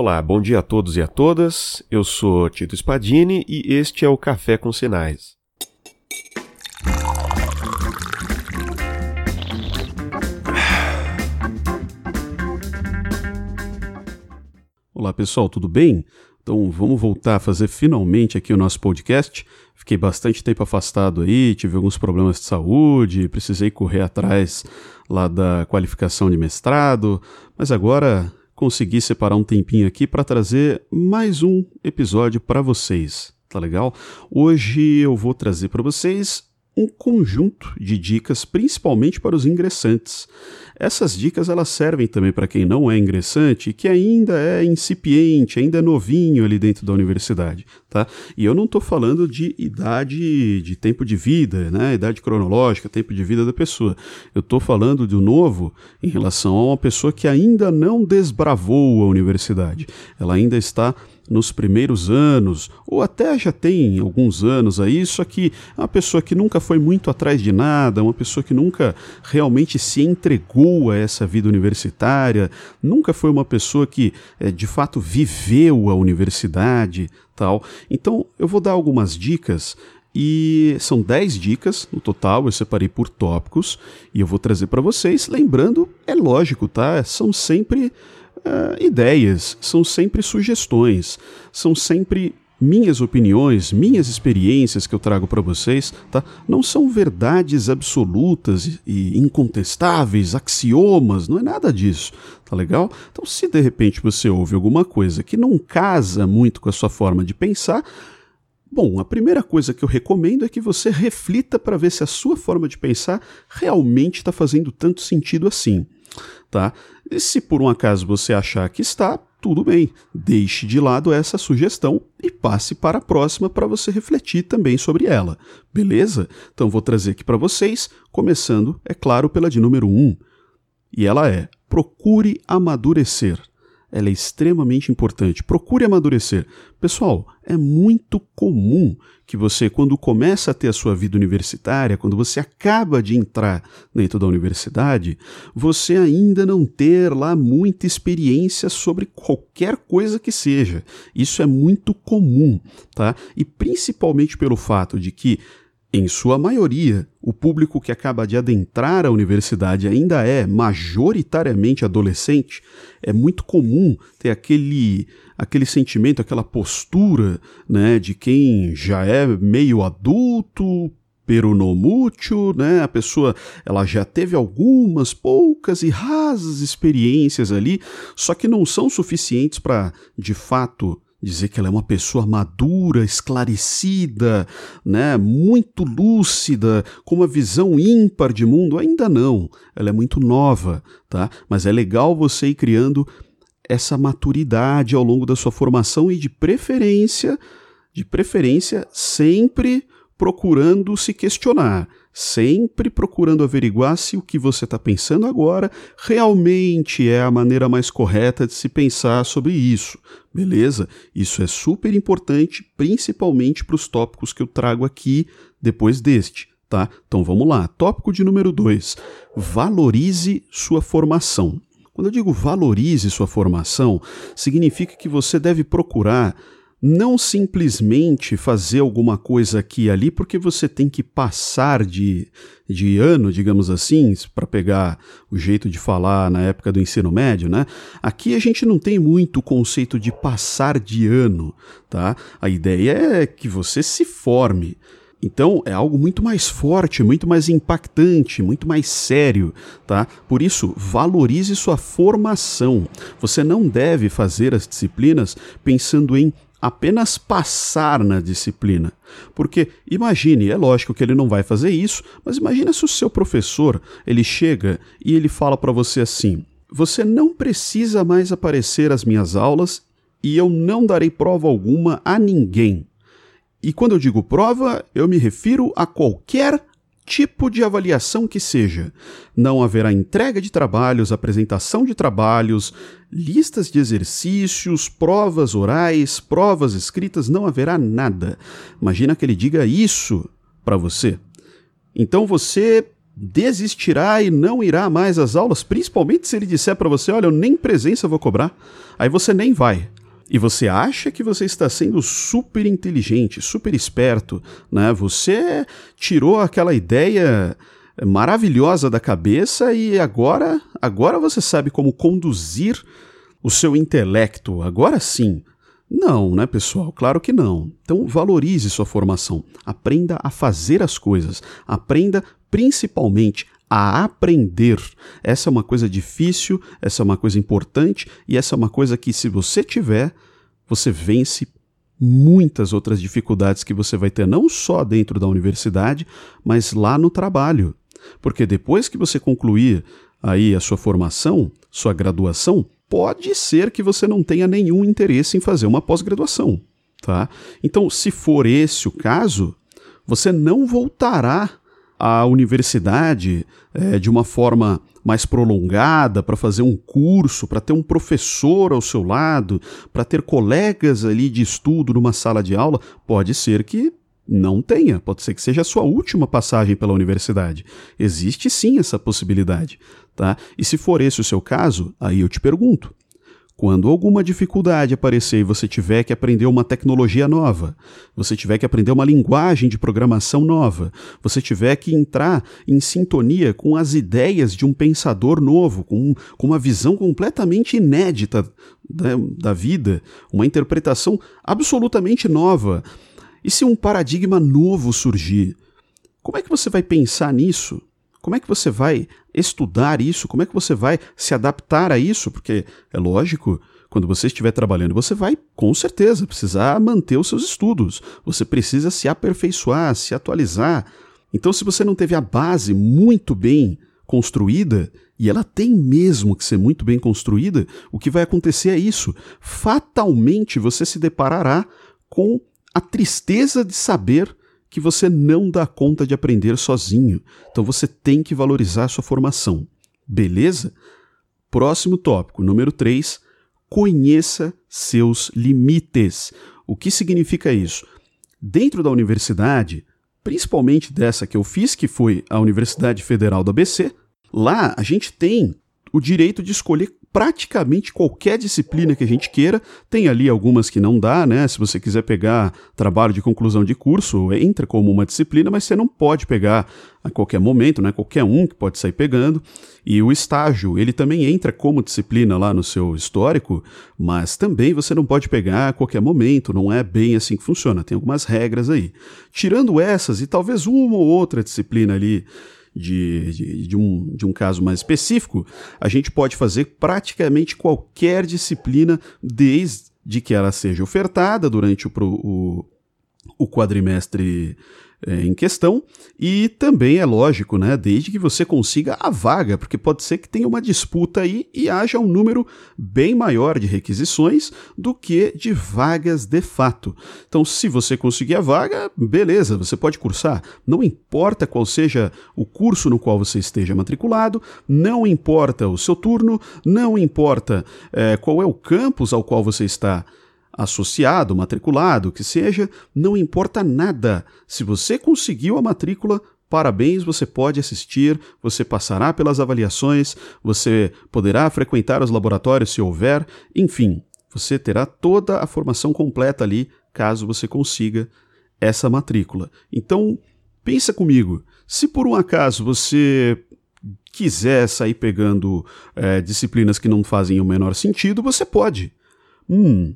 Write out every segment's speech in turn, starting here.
Olá, bom dia a todos e a todas. Eu sou Tito Spadini e este é o Café com Sinais. Olá pessoal, tudo bem? Então vamos voltar a fazer finalmente aqui o nosso podcast. Fiquei bastante tempo afastado aí, tive alguns problemas de saúde, precisei correr atrás lá da qualificação de mestrado, mas agora consegui separar um tempinho aqui para trazer mais um episódio para vocês. Tá legal? Hoje eu vou trazer para vocês um conjunto de dicas, principalmente para os ingressantes. Essas dicas elas servem também para quem não é ingressante e que ainda é incipiente, ainda é novinho ali dentro da universidade, tá? E eu não estou falando de idade, de tempo de vida, né? Idade cronológica, tempo de vida da pessoa. Eu estou falando um novo em relação a uma pessoa que ainda não desbravou a universidade. Ela ainda está nos primeiros anos, ou até já tem alguns anos aí, só que é uma pessoa que nunca foi muito atrás de nada, uma pessoa que nunca realmente se entregou a essa vida universitária, nunca foi uma pessoa que é, de fato viveu a universidade, tal. Então eu vou dar algumas dicas e são 10 dicas no total, eu separei por tópicos e eu vou trazer para vocês. Lembrando, é lógico, tá? São sempre uh, ideias, são sempre sugestões, são sempre minhas opiniões, minhas experiências que eu trago para vocês, tá? Não são verdades absolutas e incontestáveis, axiomas, não é nada disso, tá legal? Então, se de repente você ouve alguma coisa que não casa muito com a sua forma de pensar, Bom, a primeira coisa que eu recomendo é que você reflita para ver se a sua forma de pensar realmente está fazendo tanto sentido assim tá? E se por um acaso você achar que está, tudo bem, deixe de lado essa sugestão e passe para a próxima para você refletir também sobre ela, beleza? Então vou trazer aqui para vocês, começando, é claro, pela de número 1. Um, e ela é: procure amadurecer ela é extremamente importante. Procure amadurecer. Pessoal, é muito comum que você, quando começa a ter a sua vida universitária, quando você acaba de entrar dentro da universidade, você ainda não ter lá muita experiência sobre qualquer coisa que seja. Isso é muito comum, tá? E principalmente pelo fato de que em sua maioria, o público que acaba de adentrar a universidade ainda é majoritariamente adolescente. É muito comum ter aquele, aquele sentimento, aquela postura né, de quem já é meio adulto, peronomútil, né? A pessoa ela já teve algumas poucas e rasas experiências ali, só que não são suficientes para de fato dizer que ela é uma pessoa madura, esclarecida, né, muito lúcida, com uma visão ímpar de mundo, ainda não. Ela é muito nova, tá? Mas é legal você ir criando essa maturidade ao longo da sua formação e de preferência, de preferência sempre procurando se questionar, sempre procurando averiguar se o que você está pensando agora realmente é a maneira mais correta de se pensar sobre isso. Beleza? Isso é super importante, principalmente para os tópicos que eu trago aqui depois deste. Tá? Então vamos lá. Tópico de número 2: valorize sua formação. Quando eu digo valorize sua formação, significa que você deve procurar não simplesmente fazer alguma coisa aqui e ali porque você tem que passar de, de ano, digamos assim, para pegar o jeito de falar na época do ensino médio, né? Aqui a gente não tem muito o conceito de passar de ano, tá? A ideia é que você se forme. Então é algo muito mais forte, muito mais impactante, muito mais sério, tá? Por isso, valorize sua formação. Você não deve fazer as disciplinas pensando em apenas passar na disciplina. Porque imagine, é lógico que ele não vai fazer isso, mas imagine se o seu professor, ele chega e ele fala para você assim: "Você não precisa mais aparecer às minhas aulas e eu não darei prova alguma a ninguém". E quando eu digo prova, eu me refiro a qualquer tipo de avaliação que seja. Não haverá entrega de trabalhos, apresentação de trabalhos, listas de exercícios, provas orais, provas escritas, não haverá nada. Imagina que ele diga isso para você. Então você desistirá e não irá mais às aulas, principalmente se ele disser para você: olha, eu nem presença vou cobrar, aí você nem vai. E você acha que você está sendo super inteligente, super esperto, né? Você tirou aquela ideia maravilhosa da cabeça e agora, agora você sabe como conduzir o seu intelecto. Agora sim. Não, né, pessoal? Claro que não. Então valorize sua formação. Aprenda a fazer as coisas. Aprenda principalmente a aprender. Essa é uma coisa difícil, essa é uma coisa importante e essa é uma coisa que, se você tiver, você vence muitas outras dificuldades que você vai ter, não só dentro da universidade, mas lá no trabalho. Porque depois que você concluir aí a sua formação, sua graduação, pode ser que você não tenha nenhum interesse em fazer uma pós-graduação, tá? Então, se for esse o caso, você não voltará à universidade é, de uma forma mais prolongada para fazer um curso, para ter um professor ao seu lado, para ter colegas ali de estudo numa sala de aula, pode ser que não tenha, pode ser que seja a sua última passagem pela universidade. Existe sim essa possibilidade, tá? E se for esse o seu caso, aí eu te pergunto: quando alguma dificuldade aparecer e você tiver que aprender uma tecnologia nova, você tiver que aprender uma linguagem de programação nova, você tiver que entrar em sintonia com as ideias de um pensador novo, com, com uma visão completamente inédita da, da vida, uma interpretação absolutamente nova, e se um paradigma novo surgir, como é que você vai pensar nisso? Como é que você vai estudar isso? Como é que você vai se adaptar a isso? Porque é lógico, quando você estiver trabalhando, você vai com certeza precisar manter os seus estudos. Você precisa se aperfeiçoar, se atualizar. Então, se você não teve a base muito bem construída, e ela tem mesmo que ser muito bem construída, o que vai acontecer é isso. Fatalmente você se deparará com a tristeza de saber que você não dá conta de aprender sozinho. Então você tem que valorizar a sua formação. Beleza? Próximo tópico, número 3. Conheça seus limites. O que significa isso? Dentro da universidade, principalmente dessa que eu fiz, que foi a Universidade Federal do ABC, lá a gente tem o direito de escolher praticamente qualquer disciplina que a gente queira. Tem ali algumas que não dá, né? Se você quiser pegar trabalho de conclusão de curso, entra como uma disciplina, mas você não pode pegar a qualquer momento, né? Qualquer um que pode sair pegando. E o estágio, ele também entra como disciplina lá no seu histórico, mas também você não pode pegar a qualquer momento, não é bem assim que funciona. Tem algumas regras aí. Tirando essas e talvez uma ou outra disciplina ali de, de, de, um, de um caso mais específico, a gente pode fazer praticamente qualquer disciplina desde que ela seja ofertada durante o, o, o quadrimestre é, em questão, e também é lógico, né, desde que você consiga a vaga, porque pode ser que tenha uma disputa aí e haja um número bem maior de requisições do que de vagas de fato. Então, se você conseguir a vaga, beleza, você pode cursar. Não importa qual seja o curso no qual você esteja matriculado, não importa o seu turno, não importa é, qual é o campus ao qual você está associado, matriculado, que seja, não importa nada. Se você conseguiu a matrícula, parabéns, você pode assistir, você passará pelas avaliações, você poderá frequentar os laboratórios se houver, enfim, você terá toda a formação completa ali, caso você consiga essa matrícula. Então, pensa comigo, se por um acaso você quiser sair pegando é, disciplinas que não fazem o menor sentido, você pode. Hum,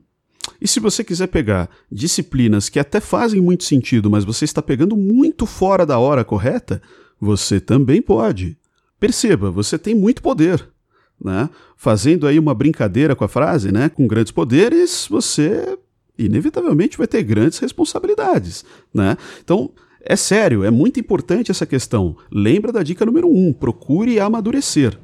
e se você quiser pegar disciplinas que até fazem muito sentido, mas você está pegando muito fora da hora correta, você também pode. Perceba, você tem muito poder. Né? Fazendo aí uma brincadeira com a frase, né? com grandes poderes, você inevitavelmente vai ter grandes responsabilidades. Né? Então, é sério, é muito importante essa questão. Lembra da dica número um: procure amadurecer.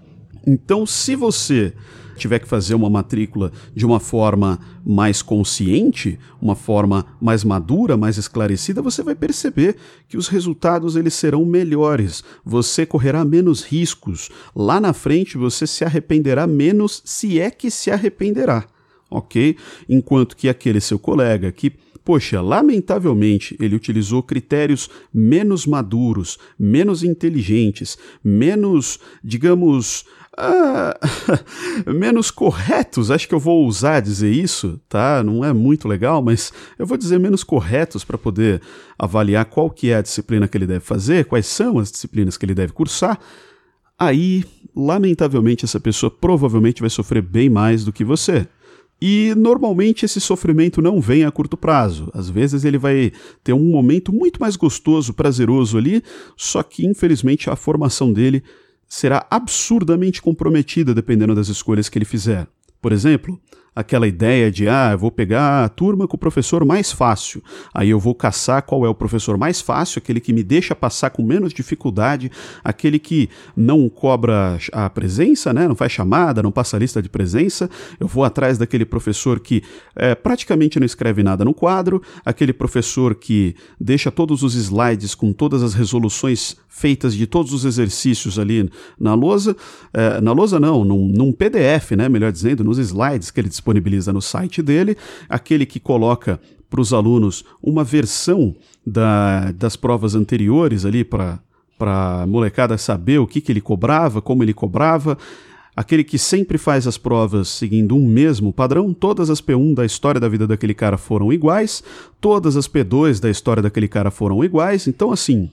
Então, se você tiver que fazer uma matrícula de uma forma mais consciente, uma forma mais madura, mais esclarecida, você vai perceber que os resultados eles serão melhores. Você correrá menos riscos. Lá na frente você se arrependerá menos, se é que se arrependerá, ok? Enquanto que aquele seu colega que poxa, lamentavelmente ele utilizou critérios menos maduros, menos inteligentes, menos, digamos, uh, menos corretos, acho que eu vou usar dizer isso, tá? Não é muito legal, mas eu vou dizer menos corretos para poder avaliar qual que é a disciplina que ele deve fazer, quais são as disciplinas que ele deve cursar. Aí, lamentavelmente, essa pessoa provavelmente vai sofrer bem mais do que você. E normalmente esse sofrimento não vem a curto prazo. Às vezes ele vai ter um momento muito mais gostoso, prazeroso ali, só que infelizmente a formação dele será absurdamente comprometida dependendo das escolhas que ele fizer. Por exemplo, aquela ideia de, ah, eu vou pegar a turma com o professor mais fácil, aí eu vou caçar qual é o professor mais fácil, aquele que me deixa passar com menos dificuldade, aquele que não cobra a presença, né, não faz chamada, não passa a lista de presença, eu vou atrás daquele professor que é, praticamente não escreve nada no quadro, aquele professor que deixa todos os slides com todas as resoluções feitas de todos os exercícios ali na lousa, é, na lousa não, num, num PDF, né, melhor dizendo, nos slides que ele disponibiliza disponibiliza no site dele, aquele que coloca para os alunos uma versão da, das provas anteriores ali para para molecada saber o que, que ele cobrava, como ele cobrava, aquele que sempre faz as provas seguindo um mesmo padrão, todas as P1 da história da vida daquele cara foram iguais, todas as P2 da história daquele cara foram iguais, então assim,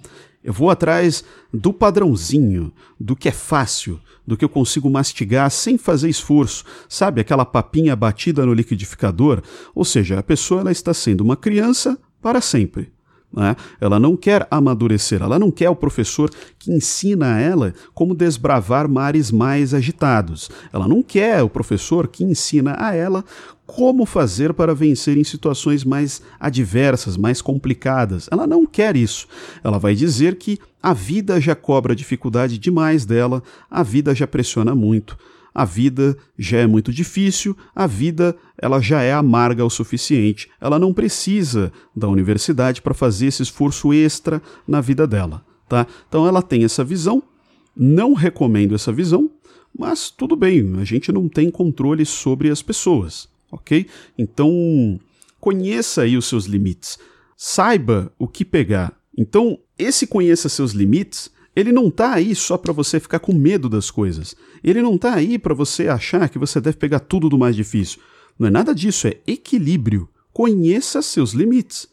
eu vou atrás do padrãozinho, do que é fácil, do que eu consigo mastigar sem fazer esforço. Sabe aquela papinha batida no liquidificador? Ou seja, a pessoa ela está sendo uma criança para sempre. Né? Ela não quer amadurecer, ela não quer o professor que ensina a ela como desbravar mares mais agitados. Ela não quer o professor que ensina a ela como fazer para vencer em situações mais adversas, mais complicadas. Ela não quer isso. Ela vai dizer que a vida já cobra dificuldade demais dela, a vida já pressiona muito a vida já é muito difícil, a vida ela já é amarga o suficiente. Ela não precisa da universidade para fazer esse esforço extra na vida dela, tá? Então ela tem essa visão. Não recomendo essa visão, mas tudo bem, a gente não tem controle sobre as pessoas, ok? Então conheça aí os seus limites, saiba o que pegar. Então esse conheça seus limites ele não está aí só para você ficar com medo das coisas. Ele não está aí para você achar que você deve pegar tudo do mais difícil. Não é nada disso, é equilíbrio. Conheça seus limites,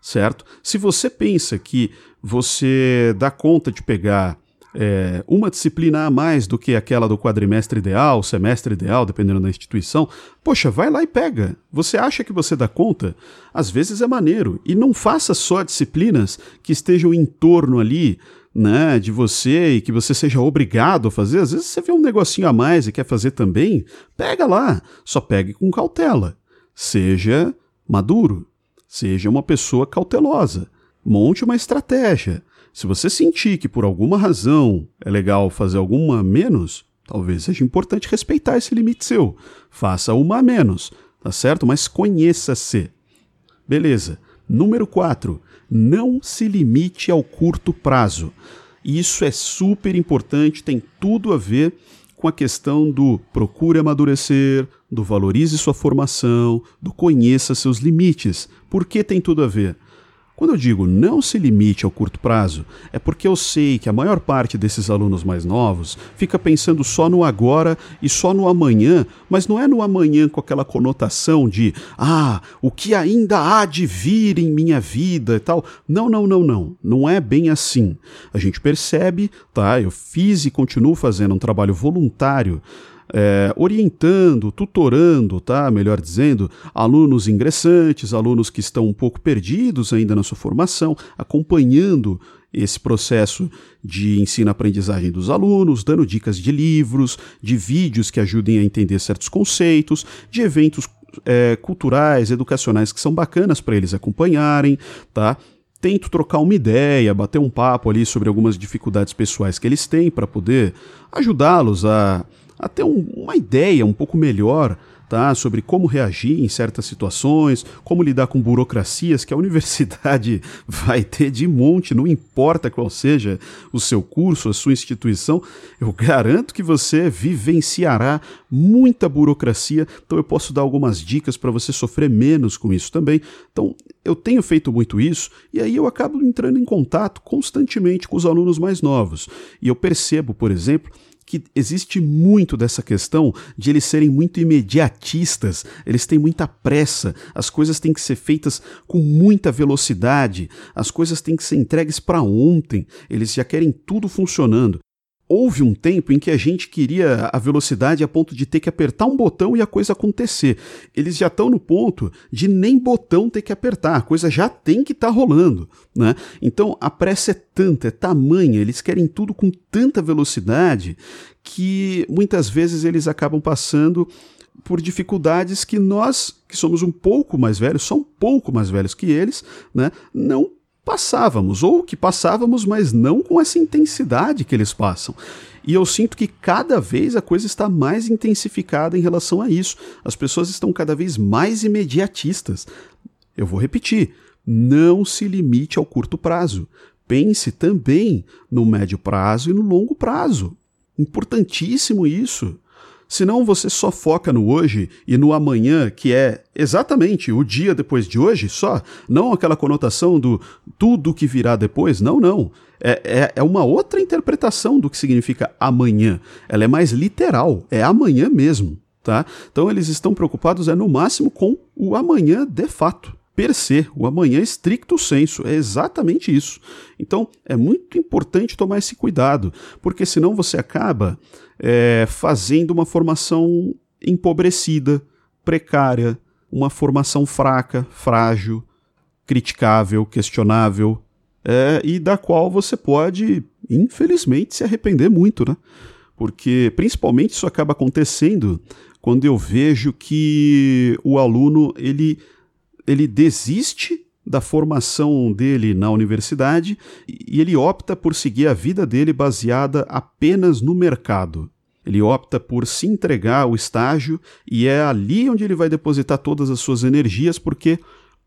certo? Se você pensa que você dá conta de pegar é, uma disciplina a mais do que aquela do quadrimestre ideal, semestre ideal, dependendo da instituição, poxa, vai lá e pega. Você acha que você dá conta? Às vezes é maneiro. E não faça só disciplinas que estejam em torno ali né, de você e que você seja obrigado a fazer, às vezes você vê um negocinho a mais e quer fazer também, pega lá, só pegue com cautela. Seja maduro, seja uma pessoa cautelosa, monte uma estratégia. Se você sentir que por alguma razão é legal fazer alguma menos, talvez seja importante respeitar esse limite seu. Faça uma a menos, tá certo? Mas conheça-se. Beleza. Número 4 não se limite ao curto prazo. Isso é super importante, tem tudo a ver com a questão do procure amadurecer, do valorize sua formação, do conheça seus limites. Por que tem tudo a ver? Quando eu digo não se limite ao curto prazo, é porque eu sei que a maior parte desses alunos mais novos fica pensando só no agora e só no amanhã, mas não é no amanhã com aquela conotação de ah, o que ainda há de vir em minha vida e tal. Não, não, não, não. Não é bem assim. A gente percebe, tá? Eu fiz e continuo fazendo um trabalho voluntário é, orientando, tutorando, tá? Melhor dizendo, alunos ingressantes, alunos que estão um pouco perdidos ainda na sua formação, acompanhando esse processo de ensino-aprendizagem dos alunos, dando dicas de livros, de vídeos que ajudem a entender certos conceitos, de eventos é, culturais, educacionais que são bacanas para eles acompanharem, tá? Tento trocar uma ideia, bater um papo ali sobre algumas dificuldades pessoais que eles têm para poder ajudá-los a a ter um, uma ideia um pouco melhor tá? Sobre como reagir em certas situações, como lidar com burocracias que a universidade vai ter de monte, não importa qual seja o seu curso, a sua instituição, eu garanto que você vivenciará muita burocracia, então eu posso dar algumas dicas para você sofrer menos com isso também. Então, eu tenho feito muito isso e aí eu acabo entrando em contato constantemente com os alunos mais novos. E eu percebo, por exemplo, que existe muito dessa questão de eles serem muito imediatistas, eles têm muita pressa, as coisas têm que ser feitas com muita velocidade, as coisas têm que ser entregues para ontem, eles já querem tudo funcionando. Houve um tempo em que a gente queria a velocidade a ponto de ter que apertar um botão e a coisa acontecer. Eles já estão no ponto de nem botão ter que apertar, a coisa já tem que estar tá rolando. Né? Então a pressa é tanta, é tamanha, eles querem tudo com tanta velocidade que muitas vezes eles acabam passando por dificuldades que nós, que somos um pouco mais velhos, só um pouco mais velhos que eles, né, não passávamos, ou que passávamos, mas não com essa intensidade que eles passam. E eu sinto que cada vez a coisa está mais intensificada em relação a isso. As pessoas estão cada vez mais imediatistas. Eu vou repetir: não se limite ao curto prazo. Pense também no médio prazo e no longo prazo. Importantíssimo isso. Senão você só foca no hoje e no amanhã, que é exatamente o dia depois de hoje só. Não aquela conotação do tudo que virá depois. Não, não. É, é, é uma outra interpretação do que significa amanhã. Ela é mais literal. É amanhã mesmo. Tá? Então eles estão preocupados é no máximo com o amanhã de fato per se, o amanhã estricto senso, é exatamente isso. Então é muito importante tomar esse cuidado, porque senão você acaba é, fazendo uma formação empobrecida, precária, uma formação fraca, frágil, criticável, questionável, é, e da qual você pode, infelizmente, se arrepender muito, né? Porque principalmente isso acaba acontecendo quando eu vejo que o aluno ele, ele desiste da formação dele na universidade e ele opta por seguir a vida dele baseada apenas no mercado. Ele opta por se entregar ao estágio e é ali onde ele vai depositar todas as suas energias, porque,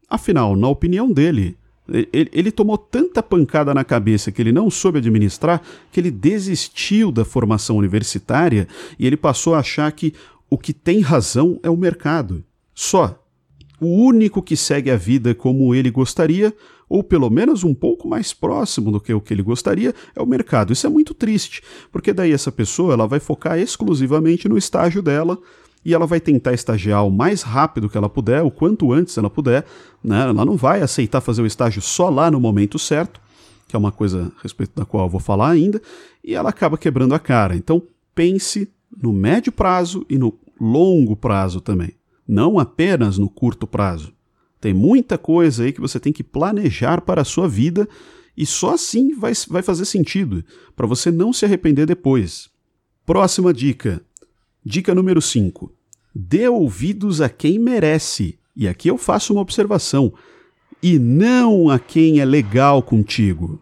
afinal, na opinião dele, ele, ele, tomou tanta pancada na cabeça que ele não soube administrar que ele desistiu da formação universitária e ele passou a achar que o que tem razão é o mercado. Só. O único que segue a vida como ele gostaria, ou pelo menos um pouco mais próximo do que o que ele gostaria, é o mercado. Isso é muito triste, porque daí essa pessoa ela vai focar exclusivamente no estágio dela e ela vai tentar estagiar o mais rápido que ela puder, o quanto antes ela puder. Né? Ela não vai aceitar fazer o estágio só lá no momento certo, que é uma coisa a respeito da qual eu vou falar ainda, e ela acaba quebrando a cara. Então pense no médio prazo e no longo prazo também não apenas no curto prazo. Tem muita coisa aí que você tem que planejar para a sua vida e só assim vai, vai fazer sentido, para você não se arrepender depois. Próxima dica. Dica número 5. Dê ouvidos a quem merece. E aqui eu faço uma observação. E não a quem é legal contigo.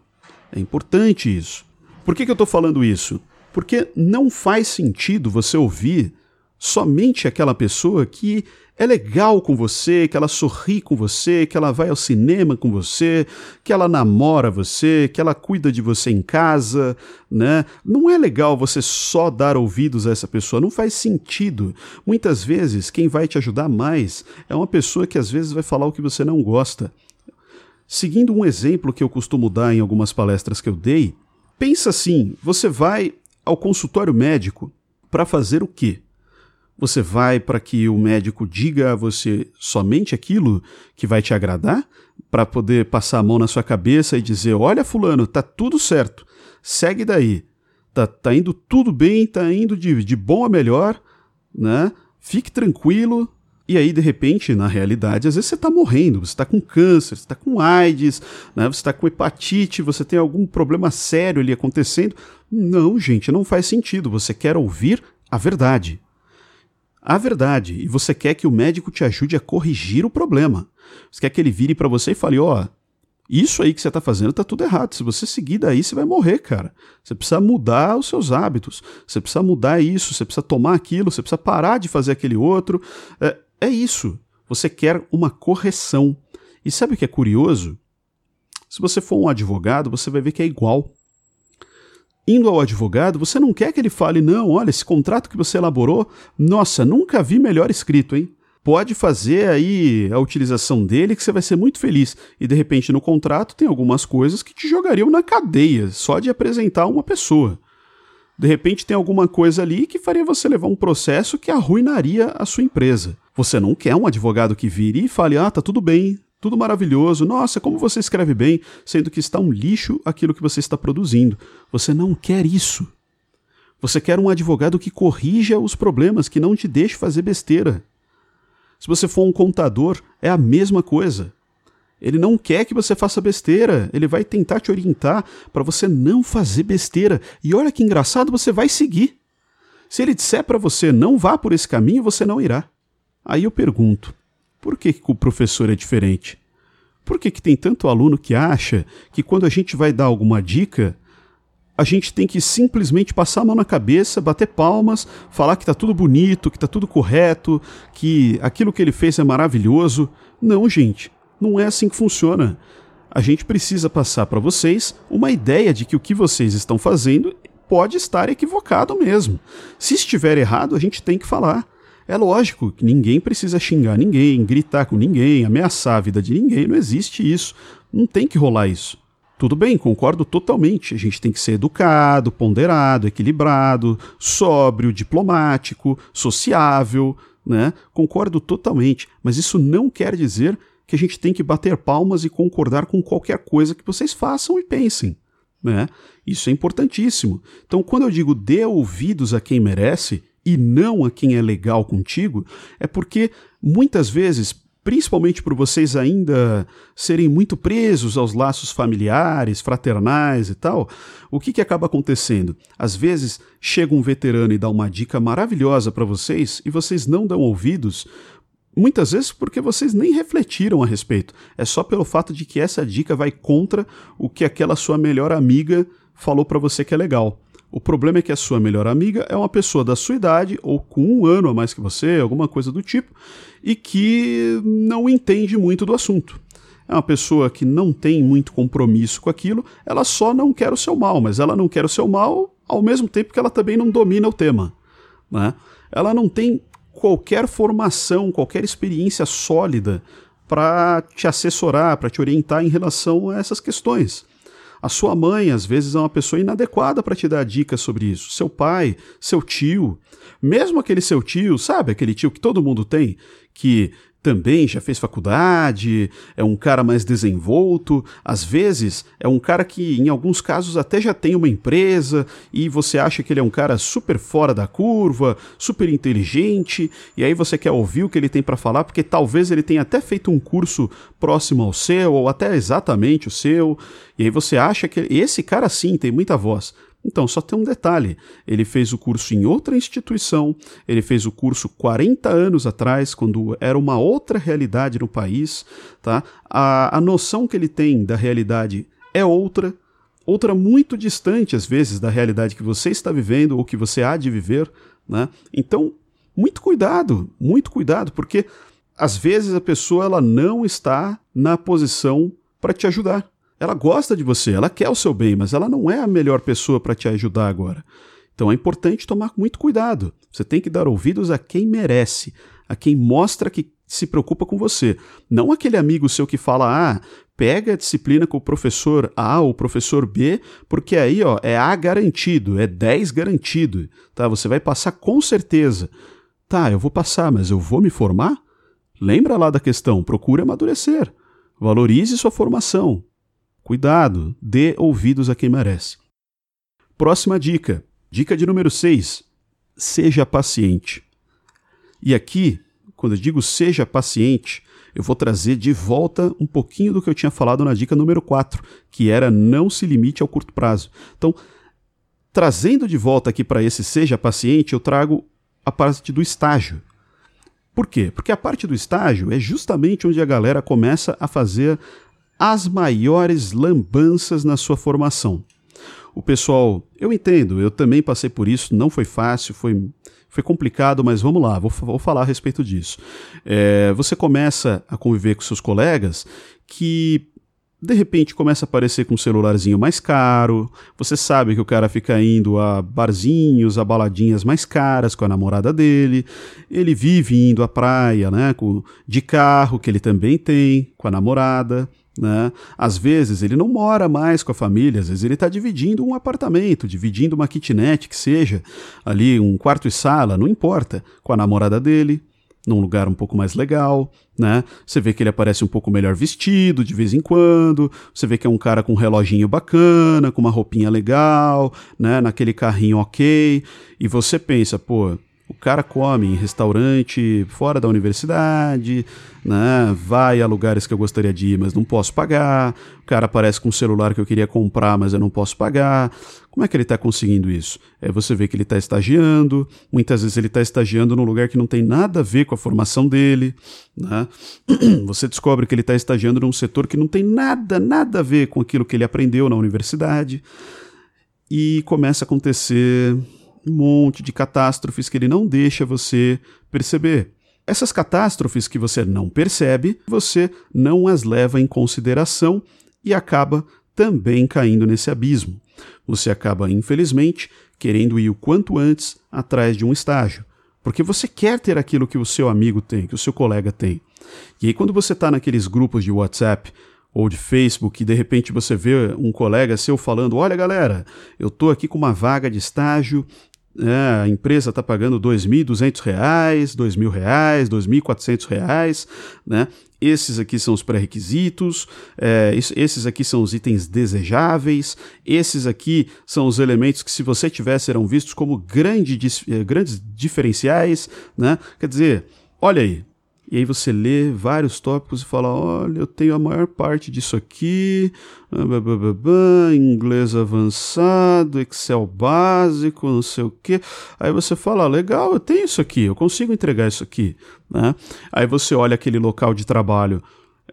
É importante isso. Por que, que eu estou falando isso? Porque não faz sentido você ouvir somente aquela pessoa que é legal com você, que ela sorri com você, que ela vai ao cinema com você, que ela namora você, que ela cuida de você em casa, né? Não é legal você só dar ouvidos a essa pessoa, não faz sentido. Muitas vezes quem vai te ajudar mais é uma pessoa que às vezes vai falar o que você não gosta. Seguindo um exemplo que eu costumo dar em algumas palestras que eu dei, pensa assim: você vai ao consultório médico para fazer o quê? Você vai para que o médico diga a você somente aquilo que vai te agradar, para poder passar a mão na sua cabeça e dizer: olha, Fulano, tá tudo certo, segue daí. Tá, tá indo tudo bem, tá indo de, de bom a melhor, né? Fique tranquilo. E aí, de repente, na realidade, às vezes você está morrendo, você está com câncer, você está com AIDS, né? você está com hepatite, você tem algum problema sério ali acontecendo. Não, gente, não faz sentido. Você quer ouvir a verdade a verdade e você quer que o médico te ajude a corrigir o problema. Você quer que ele vire para você e fale: ó, oh, Isso aí que você está fazendo está tudo errado. Se você seguir daí, você vai morrer, cara. Você precisa mudar os seus hábitos. Você precisa mudar isso. Você precisa tomar aquilo. Você precisa parar de fazer aquele outro. É, é isso. Você quer uma correção. E sabe o que é curioso? Se você for um advogado, você vai ver que é igual. Indo ao advogado, você não quer que ele fale, não, olha, esse contrato que você elaborou, nossa, nunca vi melhor escrito, hein? pode fazer aí a utilização dele que você vai ser muito feliz. E de repente no contrato tem algumas coisas que te jogariam na cadeia só de apresentar uma pessoa. De repente tem alguma coisa ali que faria você levar um processo que arruinaria a sua empresa. Você não quer um advogado que vire e fale: "Ah, tá tudo bem, tudo maravilhoso. Nossa, como você escreve bem", sendo que está um lixo aquilo que você está produzindo. Você não quer isso. Você quer um advogado que corrija os problemas, que não te deixe fazer besteira. Se você for um contador, é a mesma coisa. Ele não quer que você faça besteira, ele vai tentar te orientar para você não fazer besteira. E olha que engraçado, você vai seguir. Se ele disser para você não vá por esse caminho, você não irá. Aí eu pergunto: por que, que o professor é diferente? Por que, que tem tanto aluno que acha que quando a gente vai dar alguma dica, a gente tem que simplesmente passar a mão na cabeça, bater palmas, falar que está tudo bonito, que está tudo correto, que aquilo que ele fez é maravilhoso. Não, gente, não é assim que funciona. A gente precisa passar para vocês uma ideia de que o que vocês estão fazendo pode estar equivocado mesmo. Se estiver errado, a gente tem que falar. É lógico que ninguém precisa xingar ninguém, gritar com ninguém, ameaçar a vida de ninguém, não existe isso. Não tem que rolar isso. Tudo bem, concordo totalmente. A gente tem que ser educado, ponderado, equilibrado, sóbrio, diplomático, sociável, né? Concordo totalmente. Mas isso não quer dizer que a gente tem que bater palmas e concordar com qualquer coisa que vocês façam e pensem. Né? Isso é importantíssimo. Então, quando eu digo dê ouvidos a quem merece e não a quem é legal contigo, é porque muitas vezes principalmente por vocês ainda serem muito presos aos laços familiares, fraternais e tal, o que, que acaba acontecendo? Às vezes chega um veterano e dá uma dica maravilhosa para vocês e vocês não dão ouvidos. Muitas vezes porque vocês nem refletiram a respeito. É só pelo fato de que essa dica vai contra o que aquela sua melhor amiga falou para você que é legal. O problema é que a sua melhor amiga é uma pessoa da sua idade ou com um ano a mais que você, alguma coisa do tipo, e que não entende muito do assunto. É uma pessoa que não tem muito compromisso com aquilo, ela só não quer o seu mal, mas ela não quer o seu mal ao mesmo tempo que ela também não domina o tema. Né? Ela não tem qualquer formação, qualquer experiência sólida para te assessorar, para te orientar em relação a essas questões. A sua mãe, às vezes, é uma pessoa inadequada para te dar dicas sobre isso. Seu pai, seu tio, mesmo aquele seu tio, sabe aquele tio que todo mundo tem, que também já fez faculdade, é um cara mais desenvolto, às vezes é um cara que, em alguns casos, até já tem uma empresa e você acha que ele é um cara super fora da curva, super inteligente, e aí você quer ouvir o que ele tem para falar, porque talvez ele tenha até feito um curso próximo ao seu, ou até exatamente o seu, e aí você acha que esse cara sim tem muita voz. Então, só tem um detalhe: ele fez o curso em outra instituição, ele fez o curso 40 anos atrás, quando era uma outra realidade no país. Tá? A, a noção que ele tem da realidade é outra, outra muito distante, às vezes, da realidade que você está vivendo ou que você há de viver. Né? Então, muito cuidado, muito cuidado, porque às vezes a pessoa ela não está na posição para te ajudar. Ela gosta de você, ela quer o seu bem, mas ela não é a melhor pessoa para te ajudar agora. Então é importante tomar muito cuidado. Você tem que dar ouvidos a quem merece, a quem mostra que se preocupa com você. Não aquele amigo seu que fala, ah, pega a disciplina com o professor A ou o professor B, porque aí ó, é A garantido, é 10 garantido. Tá? Você vai passar com certeza. Tá, eu vou passar, mas eu vou me formar? Lembra lá da questão, procure amadurecer. Valorize sua formação. Cuidado, dê ouvidos a quem merece. Próxima dica. Dica de número 6. Seja paciente. E aqui, quando eu digo seja paciente, eu vou trazer de volta um pouquinho do que eu tinha falado na dica número 4, que era não se limite ao curto prazo. Então, trazendo de volta aqui para esse seja paciente, eu trago a parte do estágio. Por quê? Porque a parte do estágio é justamente onde a galera começa a fazer as maiores lambanças na sua formação. O pessoal, eu entendo, eu também passei por isso, não foi fácil, foi, foi complicado, mas vamos lá, vou, vou falar a respeito disso. É, você começa a conviver com seus colegas que de repente começa a aparecer com um celularzinho mais caro, você sabe que o cara fica indo a barzinhos, a baladinhas mais caras com a namorada dele, ele vive indo à praia, né, de carro, que ele também tem, com a namorada, né? Às vezes ele não mora mais com a família, às vezes ele está dividindo um apartamento, dividindo uma kitnet que seja, ali um quarto e sala, não importa, com a namorada dele num lugar um pouco mais legal, né? Você vê que ele aparece um pouco melhor vestido de vez em quando, você vê que é um cara com um reloginho bacana, com uma roupinha legal, né? Naquele carrinho ok, e você pensa, pô, o cara come em restaurante fora da universidade, né? vai a lugares que eu gostaria de ir, mas não posso pagar. O cara aparece com um celular que eu queria comprar, mas eu não posso pagar. Como é que ele está conseguindo isso? É você vê que ele está estagiando, muitas vezes ele está estagiando num lugar que não tem nada a ver com a formação dele. Né? Você descobre que ele está estagiando num setor que não tem nada, nada a ver com aquilo que ele aprendeu na universidade. E começa a acontecer um monte de catástrofes que ele não deixa você perceber. Essas catástrofes que você não percebe, você não as leva em consideração e acaba também caindo nesse abismo. Você acaba, infelizmente, querendo ir o quanto antes atrás de um estágio, porque você quer ter aquilo que o seu amigo tem, que o seu colega tem. E aí, quando você está naqueles grupos de WhatsApp ou de Facebook e de repente você vê um colega seu falando: Olha, galera, eu estou aqui com uma vaga de estágio é, a empresa está pagando R$ 2.200, R$ 2.000, R$ 2.400, né? Esses aqui são os pré-requisitos, é, esses aqui são os itens desejáveis, esses aqui são os elementos que, se você tiver, serão vistos como grande, eh, grandes diferenciais, né? Quer dizer, olha aí, e aí você lê vários tópicos e fala: olha, eu tenho a maior parte disso aqui, inglês avançado, Excel básico, não sei o quê. Aí você fala: legal, eu tenho isso aqui, eu consigo entregar isso aqui. Né? Aí você olha aquele local de trabalho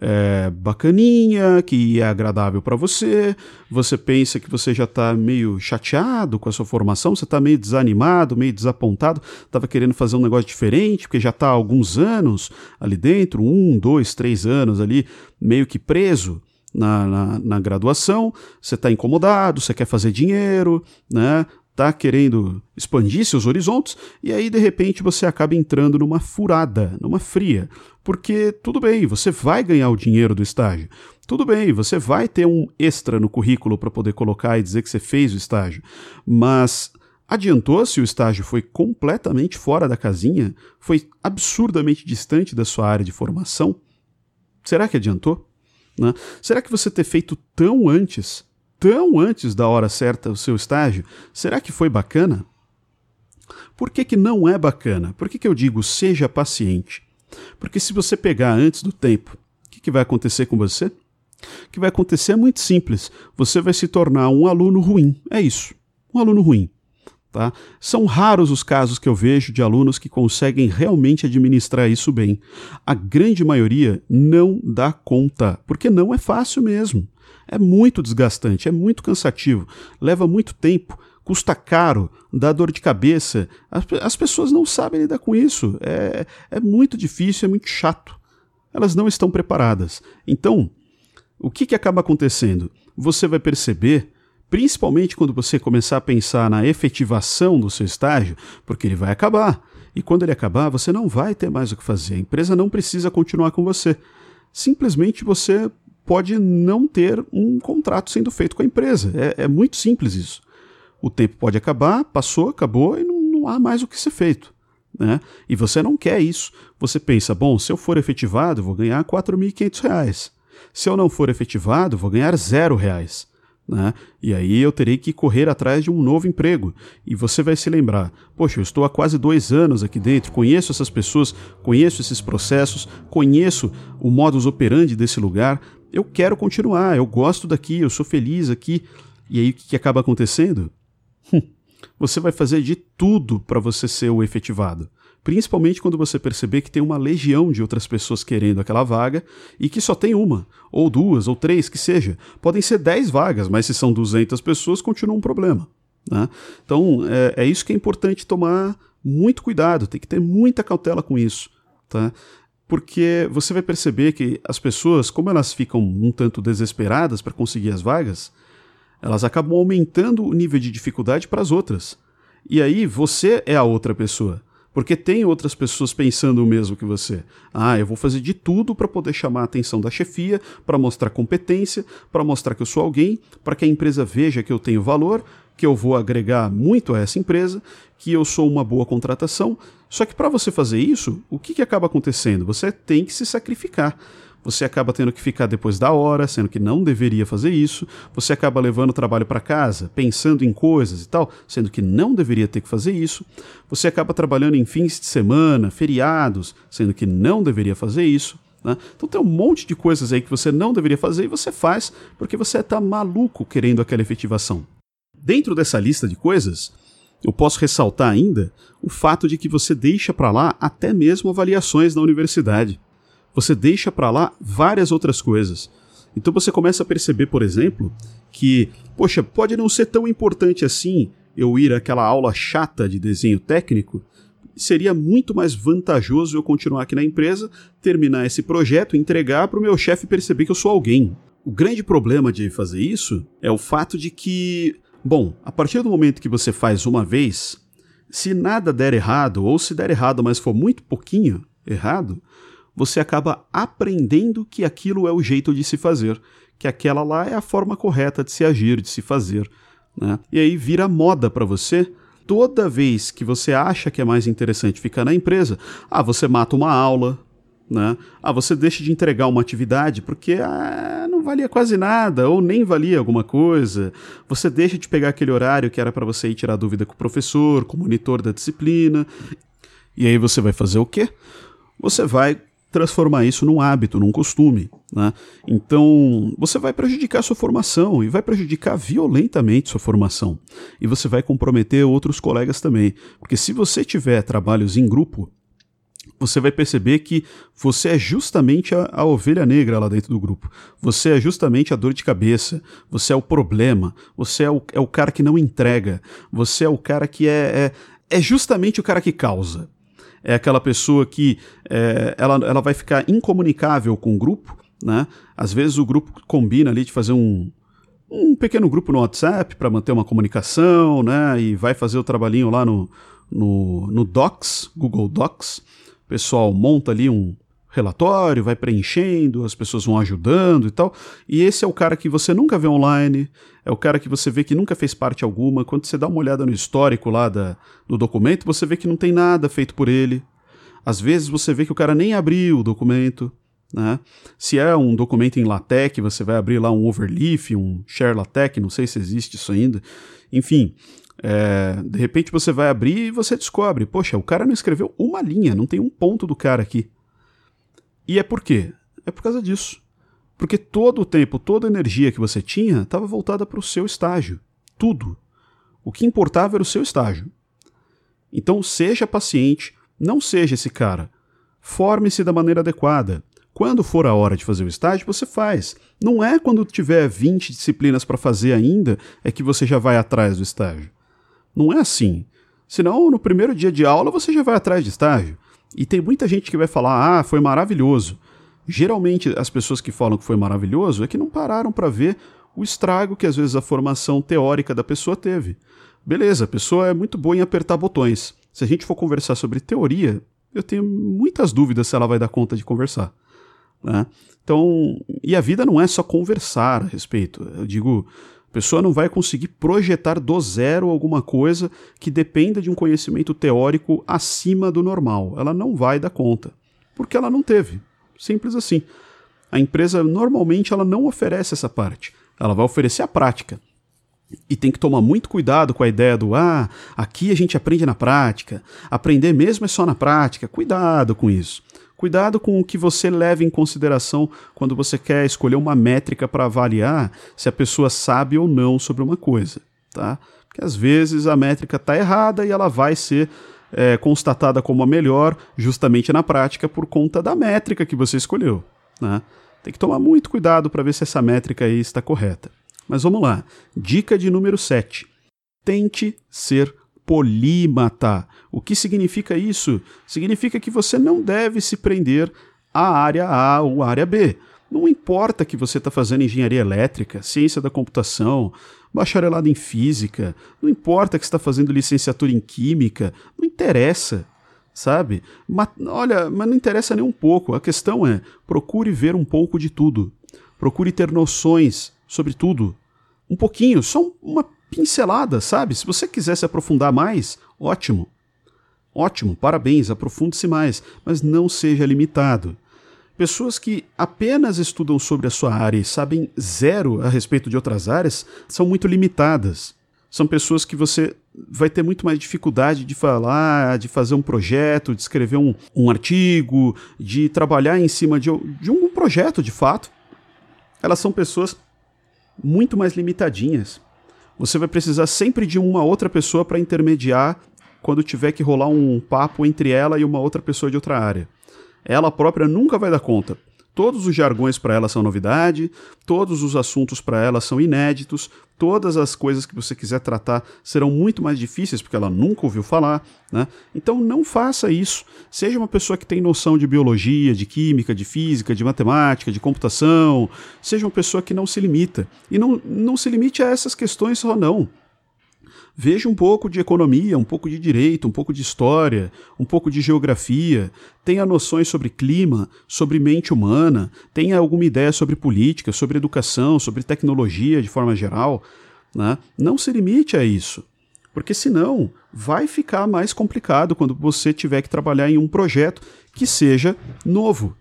é, bacaninha, que é agradável para você, você pensa que você já está meio chateado com a sua formação, você está meio desanimado, meio desapontado, estava querendo fazer um negócio diferente, porque já está há alguns anos ali dentro, um, dois, três anos ali, meio que preso. Na, na, na graduação, você está incomodado, você quer fazer dinheiro, né? Está querendo expandir seus horizontes e aí de repente você acaba entrando numa furada, numa fria. Porque tudo bem, você vai ganhar o dinheiro do estágio. Tudo bem, você vai ter um extra no currículo para poder colocar e dizer que você fez o estágio. Mas adiantou se o estágio foi completamente fora da casinha? Foi absurdamente distante da sua área de formação? Será que adiantou? Né? Será que você ter feito tão antes tão antes da hora certa o seu estágio, será que foi bacana? Por que, que não é bacana? Por que, que eu digo seja paciente? Porque se você pegar antes do tempo, o que, que vai acontecer com você? O que vai acontecer é muito simples. Você vai se tornar um aluno ruim. É isso. Um aluno ruim. Tá? São raros os casos que eu vejo de alunos que conseguem realmente administrar isso bem. A grande maioria não dá conta, porque não é fácil mesmo. É muito desgastante, é muito cansativo, leva muito tempo, custa caro, dá dor de cabeça. As, as pessoas não sabem lidar com isso. É, é muito difícil, é muito chato. Elas não estão preparadas. Então, o que, que acaba acontecendo? Você vai perceber principalmente quando você começar a pensar na efetivação do seu estágio, porque ele vai acabar. E quando ele acabar, você não vai ter mais o que fazer. A empresa não precisa continuar com você. Simplesmente você pode não ter um contrato sendo feito com a empresa. É, é muito simples isso. O tempo pode acabar, passou, acabou e não, não há mais o que ser feito. Né? E você não quer isso. Você pensa, bom, se eu for efetivado, vou ganhar R$ 4.500. Se eu não for efetivado, vou ganhar zero reais. Né? E aí eu terei que correr atrás de um novo emprego. E você vai se lembrar: poxa, eu estou há quase dois anos aqui dentro, conheço essas pessoas, conheço esses processos, conheço o modus operandi desse lugar, eu quero continuar, eu gosto daqui, eu sou feliz aqui. E aí o que, que acaba acontecendo? Hum, você vai fazer de tudo para você ser o efetivado. Principalmente quando você perceber que tem uma legião de outras pessoas querendo aquela vaga e que só tem uma, ou duas, ou três, que seja. Podem ser dez vagas, mas se são 200 pessoas, continua um problema. Né? Então, é, é isso que é importante tomar muito cuidado, tem que ter muita cautela com isso. Tá? Porque você vai perceber que as pessoas, como elas ficam um tanto desesperadas para conseguir as vagas, elas acabam aumentando o nível de dificuldade para as outras. E aí você é a outra pessoa. Porque tem outras pessoas pensando o mesmo que você. Ah, eu vou fazer de tudo para poder chamar a atenção da chefia, para mostrar competência, para mostrar que eu sou alguém, para que a empresa veja que eu tenho valor, que eu vou agregar muito a essa empresa, que eu sou uma boa contratação. Só que para você fazer isso, o que, que acaba acontecendo? Você tem que se sacrificar você acaba tendo que ficar depois da hora, sendo que não deveria fazer isso, você acaba levando o trabalho para casa, pensando em coisas e tal, sendo que não deveria ter que fazer isso, você acaba trabalhando em fins de semana, feriados, sendo que não deveria fazer isso. Né? Então tem um monte de coisas aí que você não deveria fazer e você faz porque você está maluco querendo aquela efetivação. Dentro dessa lista de coisas, eu posso ressaltar ainda o fato de que você deixa para lá até mesmo avaliações na universidade você deixa para lá várias outras coisas. Então você começa a perceber, por exemplo, que, poxa, pode não ser tão importante assim eu ir àquela aula chata de desenho técnico. Seria muito mais vantajoso eu continuar aqui na empresa, terminar esse projeto, entregar para o meu chefe perceber que eu sou alguém. O grande problema de fazer isso é o fato de que, bom, a partir do momento que você faz uma vez, se nada der errado, ou se der errado, mas for muito pouquinho errado, você acaba aprendendo que aquilo é o jeito de se fazer, que aquela lá é a forma correta de se agir, de se fazer. Né? E aí vira moda para você. Toda vez que você acha que é mais interessante ficar na empresa, ah, você mata uma aula, né? Ah, você deixa de entregar uma atividade porque ah, não valia quase nada ou nem valia alguma coisa. Você deixa de pegar aquele horário que era para você ir tirar dúvida com o professor, com o monitor da disciplina. E aí você vai fazer o quê? Você vai transformar isso num hábito, num costume. Né? Então, você vai prejudicar sua formação e vai prejudicar violentamente sua formação. E você vai comprometer outros colegas também. Porque se você tiver trabalhos em grupo, você vai perceber que você é justamente a, a, ovelha negra lá dentro do grupo. Você é justamente a dor de cabeça. Você é o problema. Você é o, é o cara que não entrega. Você é o cara que é, é, é justamente o cara que causa é aquela pessoa que é, ela, ela vai ficar incomunicável com o grupo, né? Às vezes o grupo combina ali de fazer um, um pequeno grupo no WhatsApp para manter uma comunicação, né? E vai fazer o trabalhinho lá no, no, no Docs, Google Docs. O pessoal monta ali um, relatório, vai preenchendo, as pessoas vão ajudando e tal. E esse é o cara que você nunca vê online, é o cara que você vê que nunca fez parte alguma. Quando você dá uma olhada no histórico lá da, do documento, você vê que não tem nada feito por ele. Às vezes você vê que o cara nem abriu o documento. Né? Se é um documento em LaTeX, você vai abrir lá um overleaf, um share LaTeX, não sei se existe isso ainda. Enfim, é, de repente você vai abrir e você descobre, poxa, o cara não escreveu uma linha, não tem um ponto do cara aqui. E é por quê? É por causa disso. Porque todo o tempo, toda a energia que você tinha estava voltada para o seu estágio. Tudo. O que importava era o seu estágio. Então seja paciente, não seja esse cara. Forme-se da maneira adequada. Quando for a hora de fazer o estágio, você faz. Não é quando tiver 20 disciplinas para fazer ainda é que você já vai atrás do estágio. Não é assim. Senão, no primeiro dia de aula, você já vai atrás de estágio. E tem muita gente que vai falar: ah, foi maravilhoso. Geralmente, as pessoas que falam que foi maravilhoso é que não pararam para ver o estrago que às vezes a formação teórica da pessoa teve. Beleza, a pessoa é muito boa em apertar botões. Se a gente for conversar sobre teoria, eu tenho muitas dúvidas se ela vai dar conta de conversar. Né? Então, e a vida não é só conversar a respeito. Eu digo, a pessoa não vai conseguir projetar do zero alguma coisa que dependa de um conhecimento teórico acima do normal. Ela não vai dar conta, porque ela não teve. Simples assim. A empresa normalmente ela não oferece essa parte. Ela vai oferecer a prática. E tem que tomar muito cuidado com a ideia do ah, aqui a gente aprende na prática. Aprender mesmo é só na prática. Cuidado com isso. Cuidado com o que você leva em consideração quando você quer escolher uma métrica para avaliar se a pessoa sabe ou não sobre uma coisa, tá? Porque às vezes a métrica está errada e ela vai ser é, constatada como a melhor justamente na prática por conta da métrica que você escolheu. Né? Tem que tomar muito cuidado para ver se essa métrica aí está correta. Mas vamos lá. Dica de número 7. Tente ser polímata. O que significa isso? Significa que você não deve se prender à área A ou à área B. Não importa que você está fazendo engenharia elétrica, ciência da computação, bacharelado em física, não importa que está fazendo licenciatura em química, não interessa, sabe? Mas, olha, mas não interessa nem um pouco. A questão é: procure ver um pouco de tudo. Procure ter noções sobre tudo. Um pouquinho, só uma pincelada, sabe? Se você quiser se aprofundar mais, ótimo. Ótimo, parabéns, aprofunde-se mais, mas não seja limitado. Pessoas que apenas estudam sobre a sua área e sabem zero a respeito de outras áreas são muito limitadas. São pessoas que você vai ter muito mais dificuldade de falar, de fazer um projeto, de escrever um, um artigo, de trabalhar em cima de, de um projeto de fato. Elas são pessoas muito mais limitadinhas. Você vai precisar sempre de uma outra pessoa para intermediar quando tiver que rolar um papo entre ela e uma outra pessoa de outra área. Ela própria nunca vai dar conta. Todos os jargões para ela são novidade, todos os assuntos para ela são inéditos, todas as coisas que você quiser tratar serão muito mais difíceis porque ela nunca ouviu falar, né? Então não faça isso. Seja uma pessoa que tem noção de biologia, de química, de física, de matemática, de computação, seja uma pessoa que não se limita. E não, não se limite a essas questões só não. Veja um pouco de economia, um pouco de direito, um pouco de história, um pouco de geografia, tenha noções sobre clima, sobre mente humana, tenha alguma ideia sobre política, sobre educação, sobre tecnologia de forma geral. Né? Não se limite a isso, porque senão vai ficar mais complicado quando você tiver que trabalhar em um projeto que seja novo,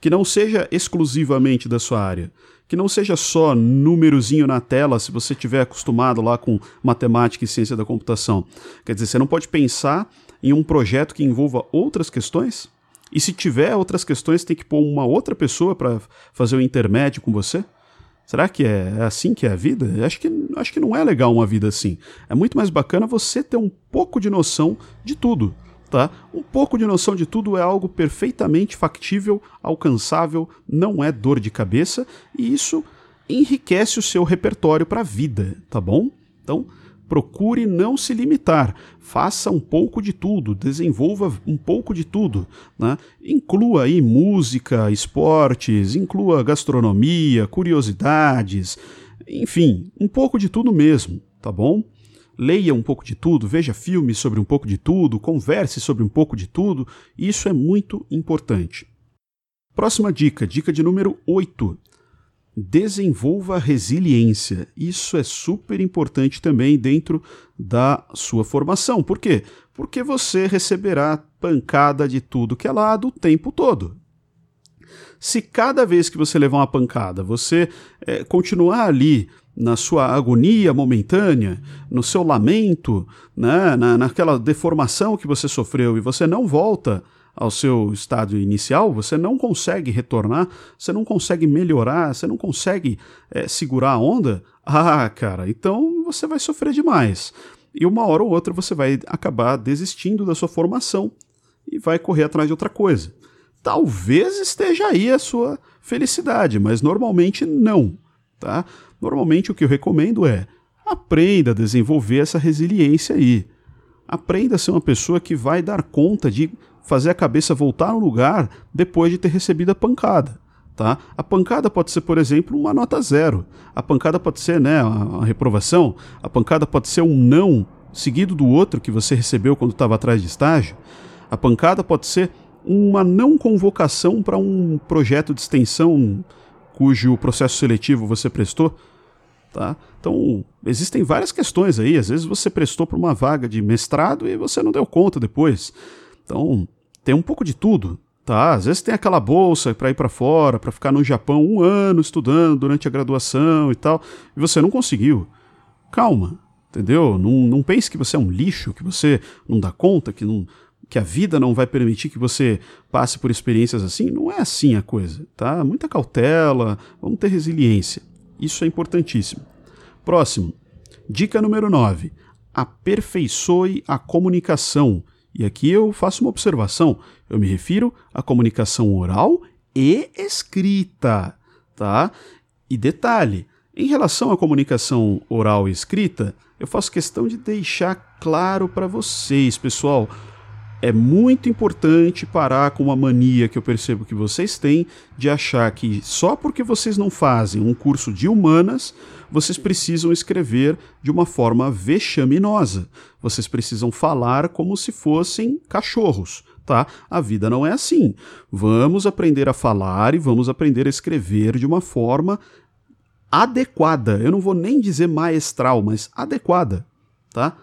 que não seja exclusivamente da sua área que não seja só númerozinho na tela se você estiver acostumado lá com matemática e ciência da computação. Quer dizer, você não pode pensar em um projeto que envolva outras questões? E se tiver outras questões, tem que pôr uma outra pessoa para fazer o intermédio com você? Será que é, é assim que é a vida? Acho que, acho que não é legal uma vida assim. É muito mais bacana você ter um pouco de noção de tudo tá? Um pouco de noção de tudo é algo perfeitamente factível, alcançável, não é dor de cabeça e isso enriquece o seu repertório para a vida, tá bom? Então, procure não se limitar, faça um pouco de tudo, desenvolva um pouco de tudo, né? Inclua aí música, esportes, inclua gastronomia, curiosidades, enfim, um pouco de tudo mesmo, tá bom? Leia um pouco de tudo, veja filmes sobre um pouco de tudo, converse sobre um pouco de tudo, isso é muito importante. Próxima dica, dica de número 8. Desenvolva resiliência. Isso é super importante também dentro da sua formação. Por quê? Porque você receberá pancada de tudo que é lado o tempo todo. Se cada vez que você levar uma pancada você é, continuar ali na sua agonia momentânea, no seu lamento, né, na, naquela deformação que você sofreu e você não volta ao seu estado inicial, você não consegue retornar, você não consegue melhorar, você não consegue é, segurar a onda, ah, cara, então você vai sofrer demais. E uma hora ou outra você vai acabar desistindo da sua formação e vai correr atrás de outra coisa. Talvez esteja aí a sua felicidade, mas normalmente não, tá? Normalmente o que eu recomendo é aprenda a desenvolver essa resiliência aí. Aprenda a ser uma pessoa que vai dar conta de fazer a cabeça voltar no lugar depois de ter recebido a pancada. Tá? A pancada pode ser, por exemplo, uma nota zero. A pancada pode ser né, a reprovação. A pancada pode ser um não seguido do outro que você recebeu quando estava atrás de estágio. A pancada pode ser uma não convocação para um projeto de extensão cujo processo seletivo você prestou. Tá? Então, existem várias questões aí. Às vezes você prestou para uma vaga de mestrado e você não deu conta depois. Então, tem um pouco de tudo. Tá? Às vezes tem aquela bolsa para ir para fora, para ficar no Japão um ano estudando durante a graduação e tal, e você não conseguiu. Calma, entendeu? Não, não pense que você é um lixo, que você não dá conta, que não, que a vida não vai permitir que você passe por experiências assim, não é assim a coisa, tá? Muita cautela, vamos ter resiliência. Isso é importantíssimo. Próximo. Dica número 9. Aperfeiçoe a comunicação. E aqui eu faço uma observação. Eu me refiro à comunicação oral e escrita, tá? E detalhe, em relação à comunicação oral e escrita, eu faço questão de deixar claro para vocês, pessoal, é muito importante parar com uma mania que eu percebo que vocês têm de achar que só porque vocês não fazem um curso de humanas, vocês precisam escrever de uma forma vexaminosa. Vocês precisam falar como se fossem cachorros, tá? A vida não é assim. Vamos aprender a falar e vamos aprender a escrever de uma forma adequada. Eu não vou nem dizer maestral, mas adequada, tá?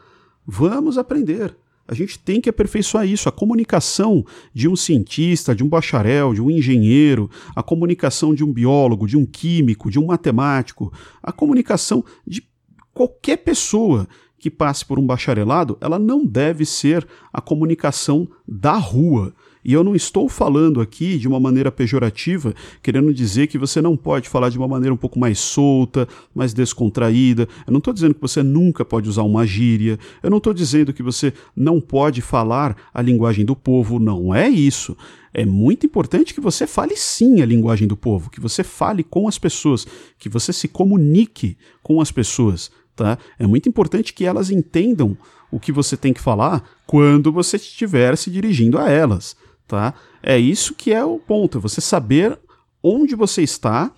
Vamos aprender. A gente tem que aperfeiçoar isso. A comunicação de um cientista, de um bacharel, de um engenheiro, a comunicação de um biólogo, de um químico, de um matemático, a comunicação de qualquer pessoa que passe por um bacharelado, ela não deve ser a comunicação da rua. E eu não estou falando aqui de uma maneira pejorativa, querendo dizer que você não pode falar de uma maneira um pouco mais solta, mais descontraída. Eu não estou dizendo que você nunca pode usar uma gíria. Eu não estou dizendo que você não pode falar a linguagem do povo. Não é isso. É muito importante que você fale sim a linguagem do povo, que você fale com as pessoas, que você se comunique com as pessoas. Tá? É muito importante que elas entendam o que você tem que falar quando você estiver se dirigindo a elas tá? É isso que é o ponto, é você saber onde você está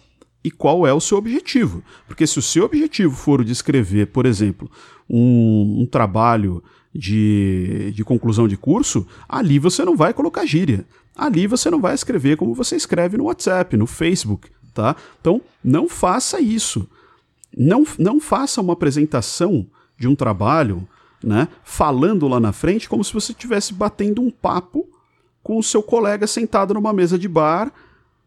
e qual é o seu objetivo. Porque se o seu objetivo for descrever, por exemplo, um, um trabalho de, de conclusão de curso, ali você não vai colocar gíria. Ali você não vai escrever como você escreve no WhatsApp, no Facebook, tá? Então, não faça isso. Não, não faça uma apresentação de um trabalho, né, falando lá na frente como se você estivesse batendo um papo com o seu colega sentado numa mesa de bar.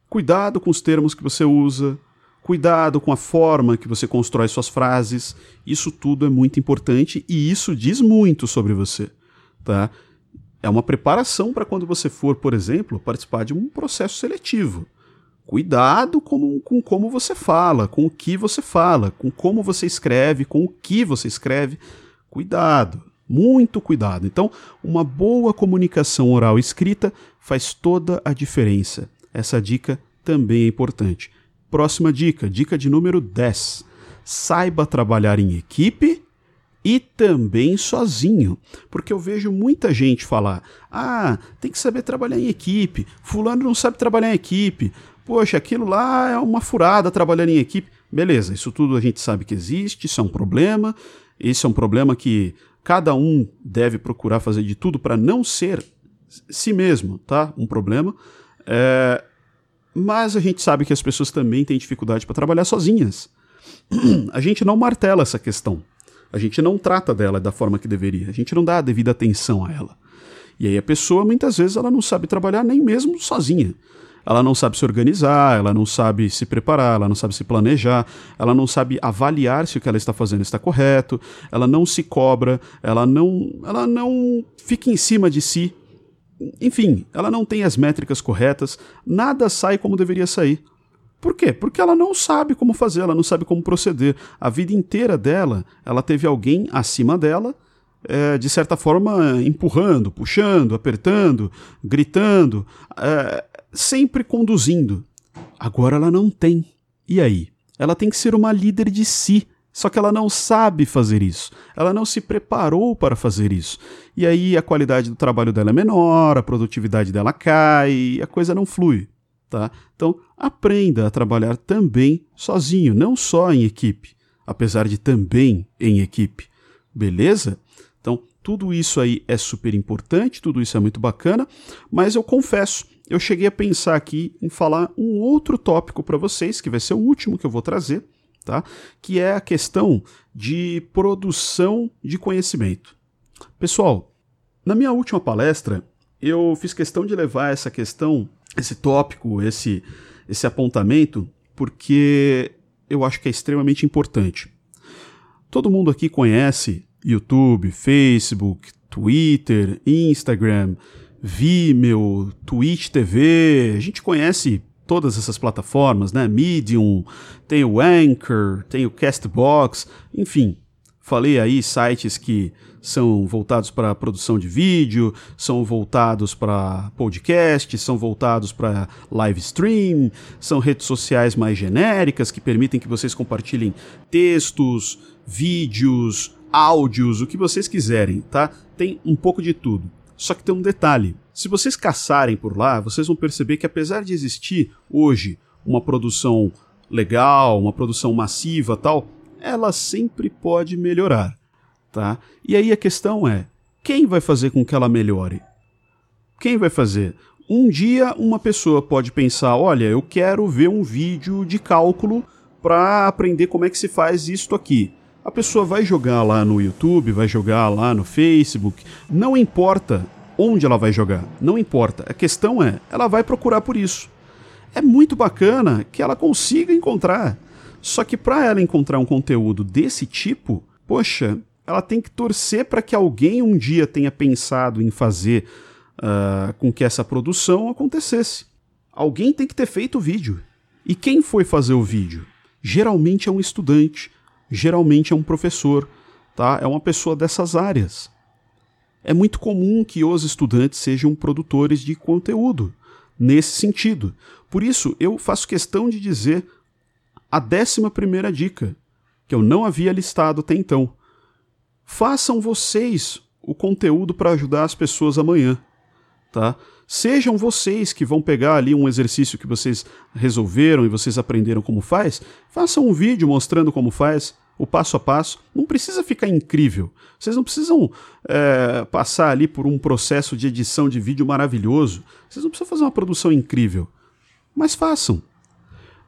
Cuidado com os termos que você usa, cuidado com a forma que você constrói suas frases. Isso tudo é muito importante e isso diz muito sobre você, tá? É uma preparação para quando você for, por exemplo, participar de um processo seletivo. Cuidado com, com como você fala, com o que você fala, com como você escreve, com o que você escreve. Cuidado. Muito cuidado. Então, uma boa comunicação oral escrita faz toda a diferença. Essa dica também é importante. Próxima dica, dica de número 10. Saiba trabalhar em equipe e também sozinho. Porque eu vejo muita gente falar: ah, tem que saber trabalhar em equipe, Fulano não sabe trabalhar em equipe, poxa, aquilo lá é uma furada trabalhando em equipe. Beleza, isso tudo a gente sabe que existe, isso é um problema. Esse é um problema que Cada um deve procurar fazer de tudo para não ser si mesmo, tá? Um problema. É, mas a gente sabe que as pessoas também têm dificuldade para trabalhar sozinhas. a gente não martela essa questão. A gente não trata dela da forma que deveria. A gente não dá a devida atenção a ela. E aí a pessoa, muitas vezes, ela não sabe trabalhar nem mesmo sozinha ela não sabe se organizar, ela não sabe se preparar, ela não sabe se planejar, ela não sabe avaliar se o que ela está fazendo está correto, ela não se cobra, ela não, ela não fica em cima de si. Enfim, ela não tem as métricas corretas, nada sai como deveria sair. Por quê? Porque ela não sabe como fazer, ela não sabe como proceder. A vida inteira dela, ela teve alguém acima dela é, de certa forma, empurrando, puxando, apertando, gritando. É, sempre conduzindo. Agora ela não tem. E aí? Ela tem que ser uma líder de si. Só que ela não sabe fazer isso. Ela não se preparou para fazer isso. E aí a qualidade do trabalho dela é menor, a produtividade dela cai, a coisa não flui. Tá? Então, aprenda a trabalhar também sozinho, não só em equipe, apesar de também em equipe. Beleza? Então, tudo isso aí é super importante, tudo isso é muito bacana, mas eu confesso, eu cheguei a pensar aqui em falar um outro tópico para vocês, que vai ser o último que eu vou trazer, tá? Que é a questão de produção de conhecimento. Pessoal, na minha última palestra, eu fiz questão de levar essa questão, esse tópico, esse esse apontamento, porque eu acho que é extremamente importante. Todo mundo aqui conhece YouTube, Facebook, Twitter, Instagram, Vimeo, Twitch TV, a gente conhece todas essas plataformas, né? Medium, tem o Anchor, tem o Castbox, enfim, Falei aí sites que são voltados para produção de vídeo, são voltados para podcast, são voltados para live stream, são redes sociais mais genéricas que permitem que vocês compartilhem textos, vídeos, áudios, o que vocês quiserem, tá? Tem um pouco de tudo. Só que tem um detalhe: se vocês caçarem por lá, vocês vão perceber que apesar de existir hoje uma produção legal, uma produção massiva, tal, ela sempre pode melhorar, tá? E aí a questão é, quem vai fazer com que ela melhore? Quem vai fazer? Um dia uma pessoa pode pensar, olha, eu quero ver um vídeo de cálculo para aprender como é que se faz isto aqui. A pessoa vai jogar lá no YouTube, vai jogar lá no Facebook, não importa onde ela vai jogar, não importa. A questão é, ela vai procurar por isso. É muito bacana que ela consiga encontrar. Só que para ela encontrar um conteúdo desse tipo, poxa, ela tem que torcer para que alguém um dia tenha pensado em fazer uh, com que essa produção acontecesse. Alguém tem que ter feito o vídeo. E quem foi fazer o vídeo? Geralmente é um estudante, geralmente é um professor, tá? É uma pessoa dessas áreas. É muito comum que os estudantes sejam produtores de conteúdo nesse sentido. Por isso, eu faço questão de dizer a décima primeira dica, que eu não havia listado até então. Façam vocês o conteúdo para ajudar as pessoas amanhã, tá? Sejam vocês que vão pegar ali um exercício que vocês resolveram e vocês aprenderam como faz, façam um vídeo mostrando como faz, o passo a passo. Não precisa ficar incrível. Vocês não precisam é, passar ali por um processo de edição de vídeo maravilhoso. Vocês não precisam fazer uma produção incrível. Mas façam.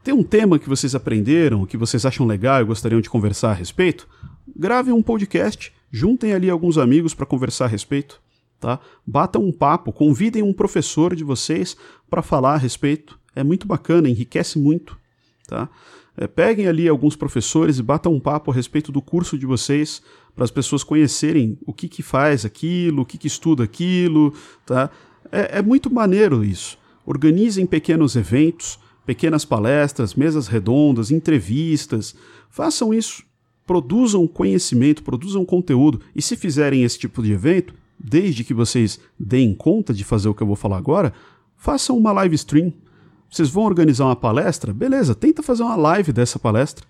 Tem um tema que vocês aprenderam, que vocês acham legal e gostariam de conversar a respeito? Gravem um podcast, juntem ali alguns amigos para conversar a respeito, tá? Batam um papo, convidem um professor de vocês para falar a respeito. É muito bacana, enriquece muito, tá? É, peguem ali alguns professores e batam um papo a respeito do curso de vocês, para as pessoas conhecerem o que, que faz aquilo, o que, que estuda aquilo, tá? É, é muito maneiro isso. Organizem pequenos eventos, pequenas palestras, mesas redondas, entrevistas. Façam isso. Produzam conhecimento, produzam conteúdo. E se fizerem esse tipo de evento, desde que vocês deem conta de fazer o que eu vou falar agora, façam uma live stream. Vocês vão organizar uma palestra? Beleza, tenta fazer uma live dessa palestra.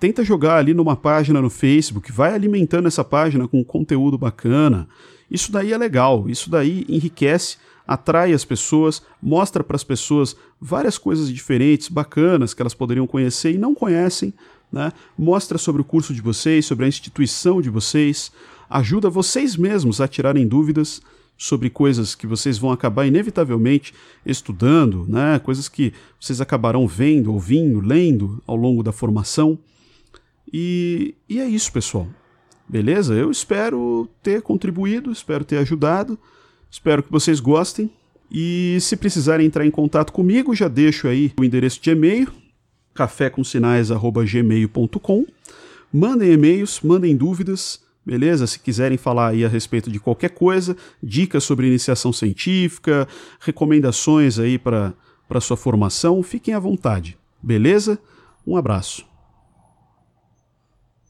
Tenta jogar ali numa página no Facebook, vai alimentando essa página com conteúdo bacana. Isso daí é legal, isso daí enriquece atrai as pessoas, mostra para as pessoas várias coisas diferentes, bacanas que elas poderiam conhecer e não conhecem, né? Mostra sobre o curso de vocês, sobre a instituição de vocês, ajuda vocês mesmos a tirarem dúvidas sobre coisas que vocês vão acabar inevitavelmente estudando, né? Coisas que vocês acabarão vendo, ouvindo, lendo ao longo da formação. E, e é isso, pessoal. Beleza? Eu espero ter contribuído, espero ter ajudado. Espero que vocês gostem. E se precisarem entrar em contato comigo, já deixo aí o endereço de e-mail, cafécomsinais.gmail.com. Mandem e-mails, mandem dúvidas, beleza? Se quiserem falar aí a respeito de qualquer coisa, dicas sobre iniciação científica, recomendações aí para sua formação, fiquem à vontade, beleza? Um abraço.